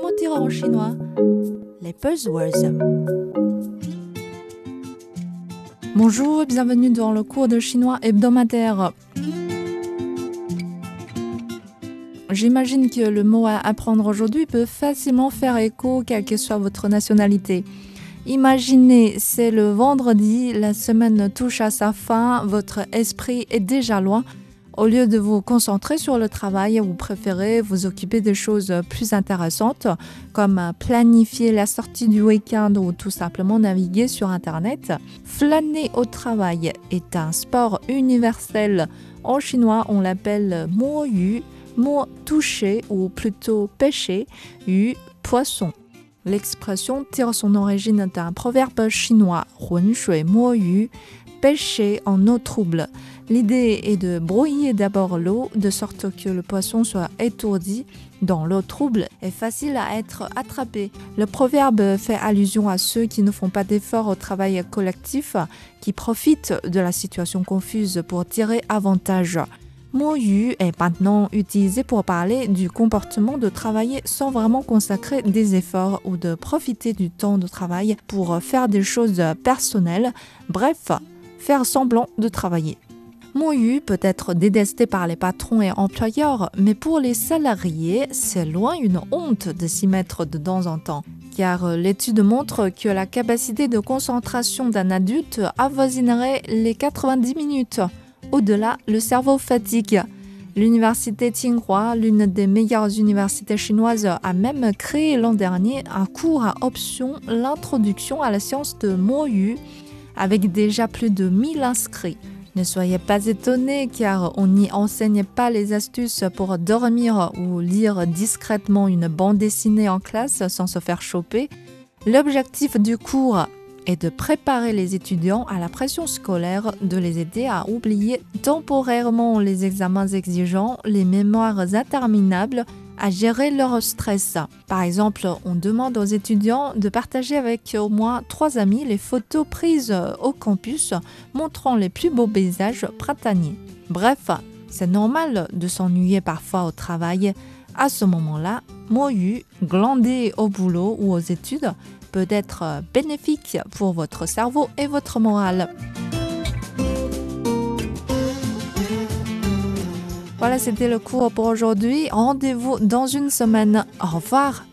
Comment dire en chinois Les buzzwords. Bonjour, bienvenue dans le cours de chinois hebdomadaire. J'imagine que le mot à apprendre aujourd'hui peut facilement faire écho quelle que soit votre nationalité. Imaginez, c'est le vendredi, la semaine touche à sa fin, votre esprit est déjà loin. Au lieu de vous concentrer sur le travail, vous préférez vous occuper des choses plus intéressantes, comme planifier la sortie du week-end ou tout simplement naviguer sur Internet. Flâner au travail est un sport universel. En chinois, on l'appelle mo yu, mo toucher ou plutôt pêcher, yu poisson. L'expression tire son origine d'un proverbe chinois, Hun Shui Mo Yu, pêcher en eau trouble. L'idée est de brouiller d'abord l'eau de sorte que le poisson soit étourdi dans l'eau trouble et facile à être attrapé. Le proverbe fait allusion à ceux qui ne font pas d'efforts au travail collectif, qui profitent de la situation confuse pour tirer avantage. Mo yu est maintenant utilisé pour parler du comportement de travailler sans vraiment consacrer des efforts ou de profiter du temps de travail pour faire des choses personnelles, bref, faire semblant de travailler. Mo yu peut être détesté par les patrons et employeurs, mais pour les salariés, c'est loin une honte de s'y mettre de temps en temps. Car l'étude montre que la capacité de concentration d'un adulte avoisinerait les 90 minutes. Au-delà, le cerveau fatigue. L'université Tsinghua, l'une des meilleures universités chinoises, a même créé l'an dernier un cours à option l'introduction à la science de Mo Yu, avec déjà plus de 1000 inscrits. Ne soyez pas étonnés car on n'y enseigne pas les astuces pour dormir ou lire discrètement une bande dessinée en classe sans se faire choper. L'objectif du cours est de préparer les étudiants à la pression scolaire, de les aider à oublier temporairement les examens exigeants, les mémoires interminables, à gérer leur stress. Par exemple, on demande aux étudiants de partager avec au moins trois amis les photos prises au campus montrant les plus beaux paysages printaniers. Bref, c'est normal de s'ennuyer parfois au travail. À ce moment-là, Moyu, glandé au boulot ou aux études, peut être bénéfique pour votre cerveau et votre morale. Voilà, c'était le cours pour aujourd'hui. Rendez-vous dans une semaine. Au revoir.